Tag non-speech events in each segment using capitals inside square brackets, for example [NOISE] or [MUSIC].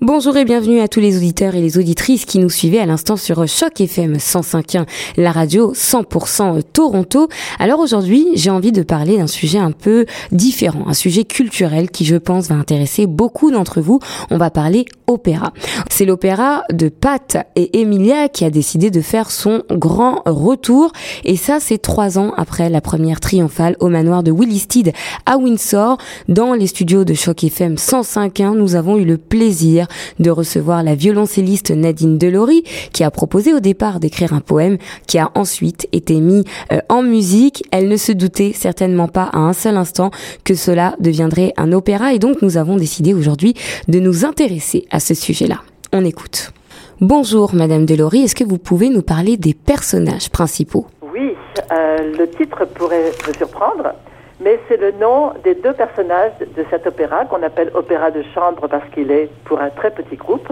Bonjour et bienvenue à tous les auditeurs et les auditrices qui nous suivaient à l'instant sur Choc FM 105.1, la radio 100% Toronto. Alors aujourd'hui, j'ai envie de parler d'un sujet un peu différent, un sujet culturel qui je pense va intéresser beaucoup d'entre vous. On va parler opéra. C'est l'opéra de Pat et Emilia qui a décidé de faire son grand retour et ça c'est trois ans après la première triomphale au manoir de Willisted à Windsor. Dans les studios de Choc FM 105.1, nous avons eu le plaisir de recevoir la violoncelliste Nadine Delory, qui a proposé au départ d'écrire un poème qui a ensuite été mis euh, en musique. Elle ne se doutait certainement pas à un seul instant que cela deviendrait un opéra et donc nous avons décidé aujourd'hui de nous intéresser à ce sujet-là. On écoute. Bonjour Madame Delory, est-ce que vous pouvez nous parler des personnages principaux? Oui, euh, le titre pourrait me surprendre mais c'est le nom des deux personnages de cet opéra qu'on appelle opéra de chambre parce qu'il est pour un très petit groupe.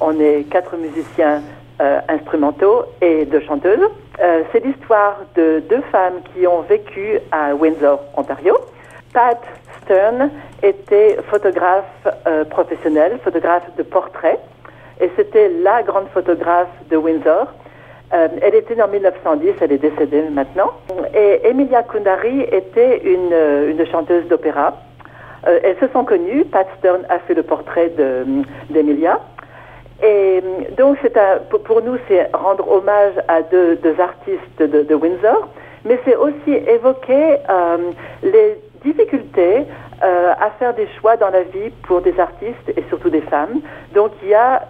On est quatre musiciens euh, instrumentaux et deux chanteuses. Euh, c'est l'histoire de deux femmes qui ont vécu à Windsor, Ontario. Pat Stern était photographe euh, professionnel, photographe de portrait, et c'était la grande photographe de Windsor. Euh, elle était née en 1910, elle est décédée maintenant. Et Emilia Kundari était une, euh, chanteuse d'opéra. Euh, elles se sont connues. Pat Stern a fait le portrait d'Emilia. Et donc, pour nous, c'est rendre hommage à deux, artistes de, Windsor, mais c'est aussi évoquer les difficultés à faire des choix dans la vie pour des artistes et surtout des femmes. Donc, il y a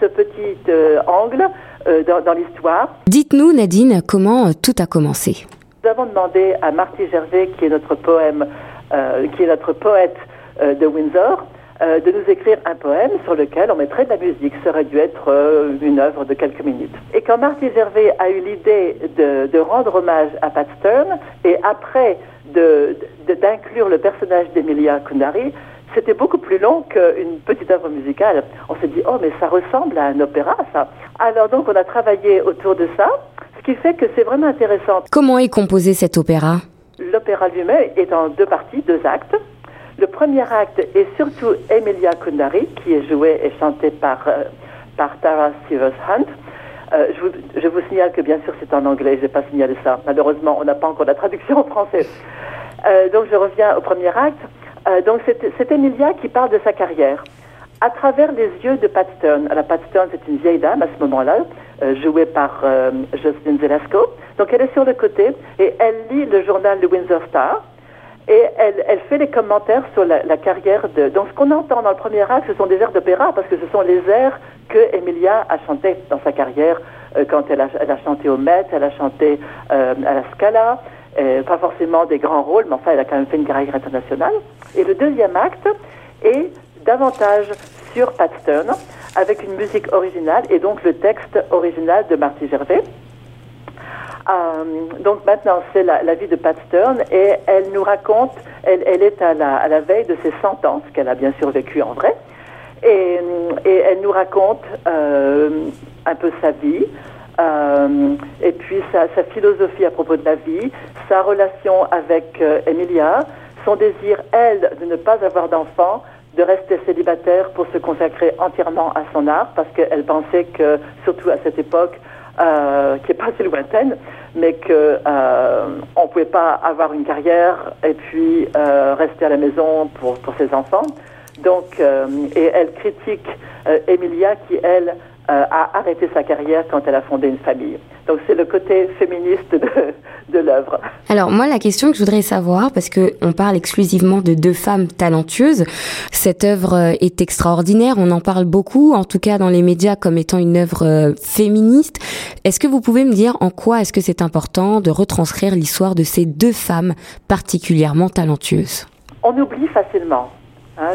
ce petit angle euh, dans, l'histoire. Dites-nous, Nadine, comment euh, tout a commencé Nous avons demandé à Marty Gervais, qui est notre poème, euh, qui est notre poète de Windsor, de nous écrire un poème sur lequel on mettrait de la musique. Ça aurait dû être une œuvre de quelques minutes. Et quand Marty Gervais a eu l'idée de, rendre hommage à Pat Stern, et après d'inclure le personnage d'Emilia Kundari, c'était beaucoup plus long qu'une petite œuvre musicale. On s'est dit, oh, mais ça ressemble à un opéra, ça. Alors donc, on a travaillé autour de ça, ce qui fait que c'est vraiment intéressant. Comment est composé cet opéra? L'opéra lui-même est en deux parties, deux actes. Le premier acte est surtout Emilia Kundari, qui est jouée et chantée par, euh, par Tara Stevens Hunt. Euh, je, vous, je, vous, signale que bien sûr c'est en anglais, je n'ai pas signalé ça. Malheureusement, on n'a pas encore la traduction en français. Euh, donc je reviens au premier acte. Euh, donc c'est Emilia qui parle de sa carrière à travers les yeux de Pat Stern. Alors Pat Stern, c'est une vieille dame à ce moment-là, euh, jouée par euh, Jocelyn Zelasco. Donc elle est sur le côté et elle lit le journal Le Windsor Star et elle, fait les commentaires sur la, la carrière de... Donc ce qu'on entend dans le premier acte, ce sont des airs d'opéra parce que ce sont les airs que Emilia a chantés dans sa carrière euh, quand elle a, chanté au Met, elle a chanté à la Scala, euh, pas forcément des grands rôles, mais enfin, elle a quand même fait une carrière internationale. Et le deuxième acte est davantage sur Pat Stern, avec une musique originale et donc le texte original de Marty Gervais. Euh, donc maintenant, c'est la, vie de Pat Stern et elle nous raconte, elle, est à la, à la, veille de ses 100 ans, ce qu'elle a bien sûr vécu en vrai, et, et elle nous raconte euh, un peu sa vie, sa, philosophie à propos de la vie, sa relation avec euh, Emilia, son désir, elle, de ne pas avoir d'enfant, de rester célibataire pour se consacrer entièrement à son art, parce qu'elle pensait que, surtout à cette époque, euh, qui est pas si lointaine, mais que euh, on pouvait pas avoir une carrière et puis rester à la maison pour, pour ses enfants. Donc, et elle critique Emilia qui, elle, euh, a arrêté sa carrière quand elle a fondé une famille. Donc c'est le côté féministe de, [LAUGHS] de l'œuvre. Alors moi la question que je voudrais savoir parce que on parle exclusivement de deux femmes talentueuses, cette œuvre euh, est extraordinaire, on en parle beaucoup en tout cas dans les médias comme étant une œuvre euh, féministe. Est-ce que vous pouvez me dire en quoi est-ce que c'est important de retranscrire l'histoire de ces deux femmes particulièrement talentueuses? On oublie facilement. Il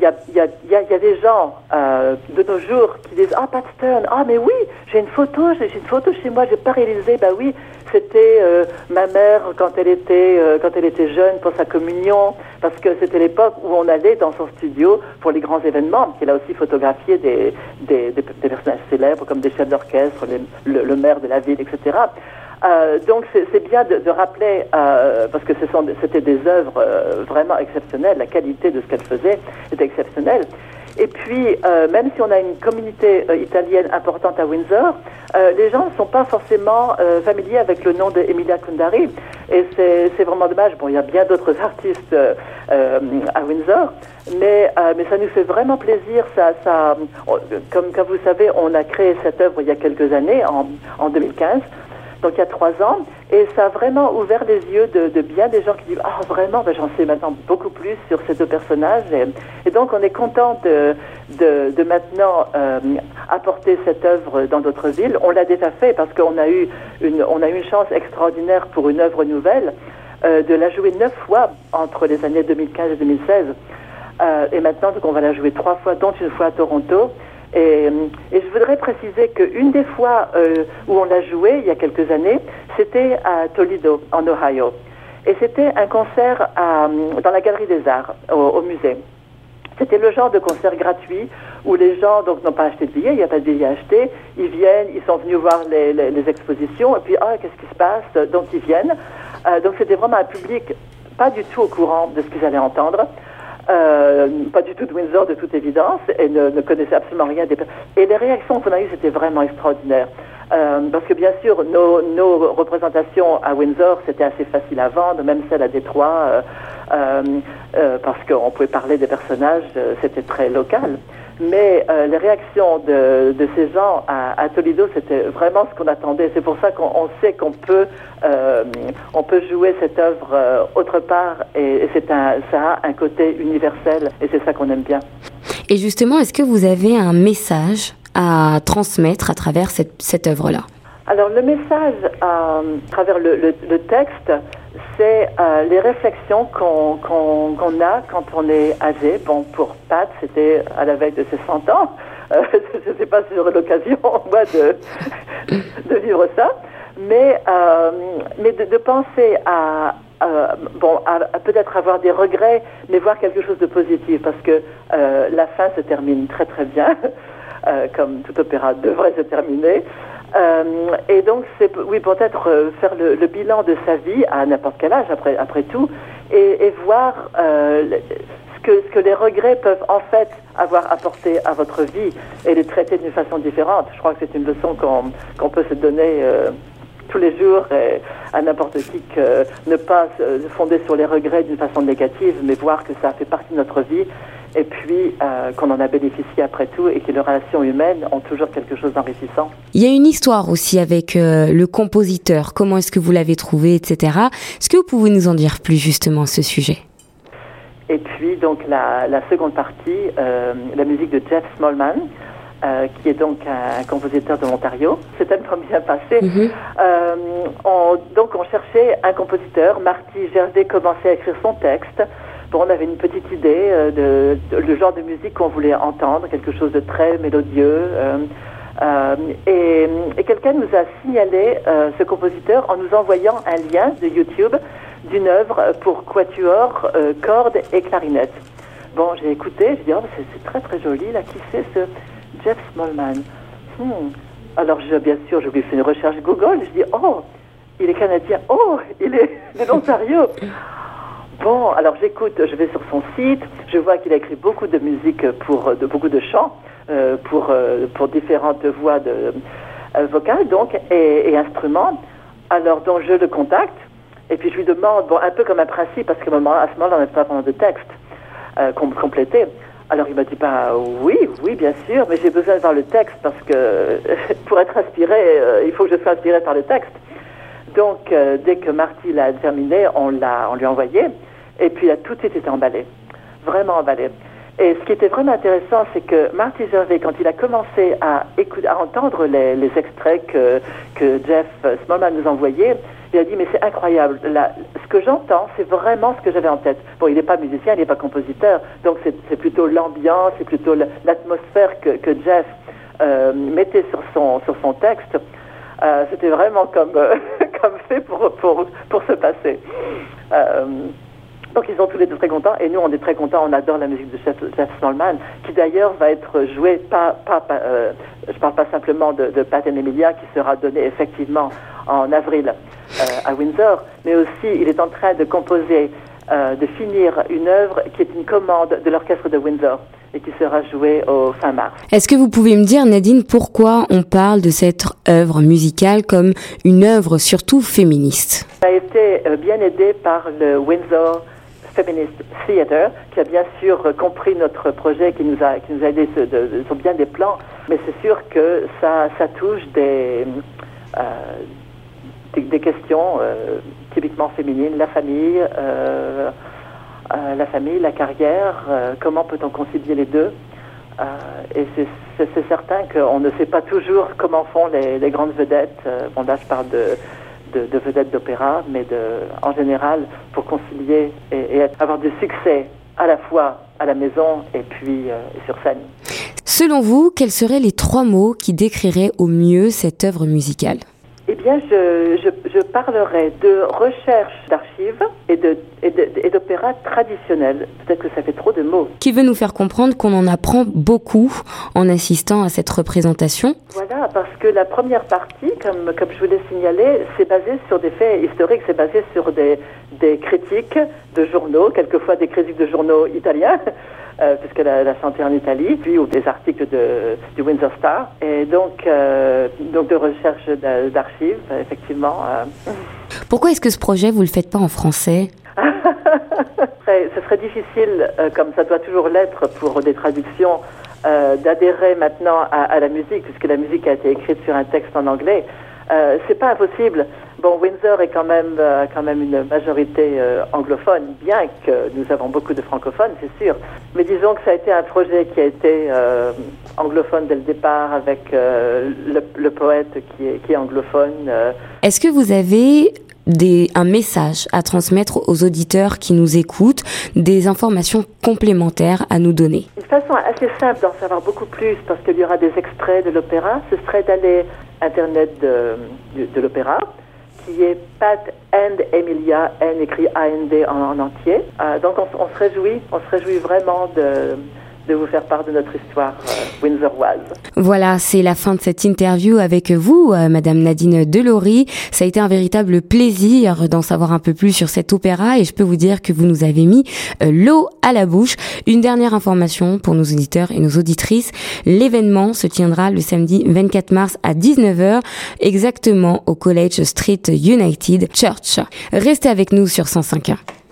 y, a, des gens euh, de nos jours qui disent ah Pat Stern ah mais oui j'ai une photo j'ai une photo chez moi j'ai pas réalisé. Bah oui c'était euh, ma mère quand elle était euh, quand elle était jeune pour sa communion parce que c'était l'époque où on allait dans son studio pour les grands événements. Il a aussi photographié des, des, personnages célèbres comme des chefs d'orchestre le, maire de la ville etc euh, donc c'est bien de, rappeler, euh, parce que c'était des œuvres euh, vraiment exceptionnelles, la qualité de ce qu'elle faisait était exceptionnelle. Et puis, même si on a une communauté italienne importante à Windsor, les gens ne sont pas forcément familiers avec le nom d'Emilia Kundari. Et c'est vraiment dommage. Bon, il y a bien d'autres [LAUGHS] artistes à Windsor, mais, ça nous fait vraiment plaisir. Comme, comme vous savez, on a créé cette œuvre il y a quelques années, en 2015 donc il y a trois ans, et ça a vraiment ouvert les yeux de, de bien des gens qui disent ah vraiment, ben, j'en sais maintenant beaucoup plus sur ces deux personnages, et, donc on est content de, de, de maintenant euh, apporter cette œuvre dans d'autres villes. On l'a déjà fait parce qu'on a eu une on a eu une chance extraordinaire pour une œuvre nouvelle euh, de la jouer neuf fois entre les années 2015 et 2016. Euh, et maintenant, donc, on va la jouer trois fois, dont une fois à Toronto. Et, et, je voudrais préciser qu'une des fois euh, où on l'a joué, il y a quelques années, c'était à Toledo, en Ohio. Et c'était un concert à, dans la Galerie des Arts, au, musée. C'était le genre de concert gratuit où les gens donc n'ont pas acheté de billets, il n'y a pas de billets achetés, ils viennent, ils sont venus voir les, expositions, et puis ah qu'est-ce qui se passe? Donc ils viennent. Euh, donc c'était vraiment un public pas du tout au courant de ce qu'ils allaient entendre. Euh, pas du tout de Windsor de toute évidence, et ne, connaissait absolument rien des Et les réactions qu'on a eues, c'était vraiment extraordinaire. Euh, parce que bien sûr, nos, représentations à Windsor, c'était assez facile à vendre, même celle à Détroit, euh, parce qu'on pouvait parler des personnages, c'était très local. Mais euh, les réactions de, de, ces gens à, à Toledo, c'était vraiment ce qu'on attendait. C'est pour ça qu'on sait qu'on peut, euh, on peut jouer cette œuvre euh, autre part, et, et c'est un, ça a un côté universel, et c'est ça qu'on aime bien. Et justement, est-ce que vous avez un message à transmettre à travers cette, cette œuvre-là? Alors le message à travers le, le, le texte, c'est euh, les réflexions qu'on qu qu a quand on est âgé. Bon, pour Pat, c'était à la veille de ses 100 ans. Euh, [LAUGHS] je ne sais pas si j'aurai l'occasion, [LAUGHS] moi, [LAUGHS] de, vivre ça. Mais, euh, de, penser à, peut-être avoir des regrets, mais voir quelque chose de positif, parce que la fin se termine très très bien, comme tout opéra devrait se terminer. Euh, et donc, c'est oui, peut-être euh, faire le, bilan de sa vie à n'importe quel âge, après, tout, et, voir euh, ce, que, ce que les regrets peuvent en fait avoir apporté à votre vie et les traiter d'une façon différente. Je crois que c'est une leçon qu'on qu'on peut se donner tous les jours et à n'importe qui ne pas se fonder sur les regrets d'une façon négative, mais voir que ça fait partie de notre vie et puis euh, qu'on en a bénéficié après tout et que les relations humaines ont toujours quelque chose d'enrichissant. Il y a une histoire aussi avec euh, le compositeur, comment est-ce que vous l'avez trouvé, etc. Est-ce que vous pouvez nous en dire plus justement à ce sujet? Et puis donc la, la seconde partie, euh, la musique de Jeff Smallman. Qui est donc un, compositeur de l'Ontario. C'est tellement bien passé. Mm -hmm. on, donc on cherchait un compositeur. Marty Gervais commençait à écrire son texte. Bon, on avait une petite idée euh, de, le genre de musique qu'on voulait entendre, quelque chose de très mélodieux. Euh, euh, et, quelqu'un nous a signalé ce compositeur en nous envoyant un lien de YouTube d'une œuvre pour quatuor, euh, cordes et clarinette. Bon, j'ai écouté, j'ai dit, oh, c'est très très joli, là, qui c'est ce Jeff Smallman? Hmm. Alors, bien sûr, je lui fais une recherche Google, je dis, oh, il est canadien, oh, il est de l'Ontario. Bon, alors j'écoute, je vais sur son site, je vois qu'il a écrit beaucoup de musique pour de beaucoup de chants euh, pour euh, pour différentes voix de euh, vocales donc et, instruments. Alors donc je le contacte et puis je lui demande bon un peu comme un principe parce qu'à moment à ce moment-là on n'a pas vraiment de texte complété. Alors il m'a dit bah oui oui bien sûr mais j'ai besoin de voir le texte parce que [LAUGHS] pour être inspiré il faut que je sois inspiré par le texte. Donc dès que Marty l'a terminé on l'a on lui a envoyé. Et puis là, tout était emballé, vraiment emballé. Et ce qui était vraiment intéressant, c'est que Marty Gervais, quand il a commencé à, à entendre les, extraits que, que, Jeff Smallman nous envoyait, il a dit, mais c'est incroyable, ce que j'entends, c'est vraiment ce que j'avais en tête. Bon, il n'est pas musicien, il n'est pas compositeur, donc c'est plutôt l'ambiance, c'est plutôt l'atmosphère que, Jeff euh, mettait sur son, texte. Euh, C'était vraiment comme, euh, [LAUGHS] fait pour se passer. Donc ils sont tous les deux très contents et nous on est très contents, on adore la musique de Jeff, Smallman qui d'ailleurs va être jouée pas, pas, pas euh, je parle pas simplement de, de Pat et Emilia qui sera donnée effectivement en avril euh, à Windsor, mais aussi il est en train de composer, euh, de finir une œuvre qui est une commande de l'orchestre de Windsor. et qui sera joué au fin mars. Est-ce que vous pouvez me dire, Nadine, pourquoi on parle de cette œuvre musicale comme une œuvre surtout féministe? Ça a été euh, bien aidé par le Windsor Feminist Theatre, qui a bien sûr compris notre projet, qui nous a, qui nous a aidé sur bien des plans, mais c'est sûr que ça, ça touche des, euh, des, questions euh, typiquement féminines, la famille, euh, euh, la famille, la carrière, comment peut-on concilier les deux? Et c'est certain qu'on ne sait pas toujours comment font les, grandes vedettes. bon, là, je parle de, de, vedettes d'opéra, mais de, en général, pour concilier et, avoir du succès à la fois à la maison et puis sur scène. Selon vous, quels seraient les trois mots qui décriraient au mieux cette œuvre musicale? Eh bien, je, je, je parlerai de recherche d'archives et de et d'opéra traditionnel. Peut-être que ça fait trop de mots. Qui veut nous faire comprendre qu'on en apprend beaucoup en assistant à cette représentation? Voilà, parce que la première partie, comme, comme je vous l'ai signalé, c'est basé sur des faits historiques, c'est basé sur des, des critiques de journaux, quelquefois des critiques de journaux italiens. Euh, puisqu'elle a, a, chanté en Italie, puis ou des articles de, du Windsor Star, et donc, euh, donc de recherche d'archives, effectivement. Euh. Pourquoi est-ce que ce projet, vous le faites pas en français? [LAUGHS] Ce serait difficile, comme ça doit toujours l'être pour des traductions, d'adhérer maintenant à, à, la musique, puisque la musique a été écrite sur un texte en anglais. Euh, c'est pas impossible. Bon, Windsor est quand même, euh, quand même une majorité euh, anglophone, bien que nous avons beaucoup de francophones, c'est sûr. Mais disons que ça a été un projet qui a été anglophone dès le départ, avec le, le, poète qui est, qui est anglophone. Est-ce que vous avez des, un message à transmettre aux auditeurs qui nous écoutent, des informations complémentaires à nous donner? Une façon assez simple d'en savoir beaucoup plus, parce qu'il y aura des extraits de l'opéra, ce serait d'aller Internet de, de, l'opéra, Pat and Emilia, N écrit A-N-D en, entier. Euh, donc on, on, se réjouit, on se réjouit vraiment de, de vous faire part de notre histoire euh. Voilà, c'est la fin de cette interview avec vous, euh, Madame Nadine Delory. Ça a été un véritable plaisir d'en savoir un peu plus sur cet opéra et je peux vous dire que vous nous avez mis euh, l'eau à la bouche. Une dernière information pour nos auditeurs et nos auditrices. L'événement se tiendra le samedi 24 mars à 19h, exactement au College Street United Church. Restez avec nous sur 105.1.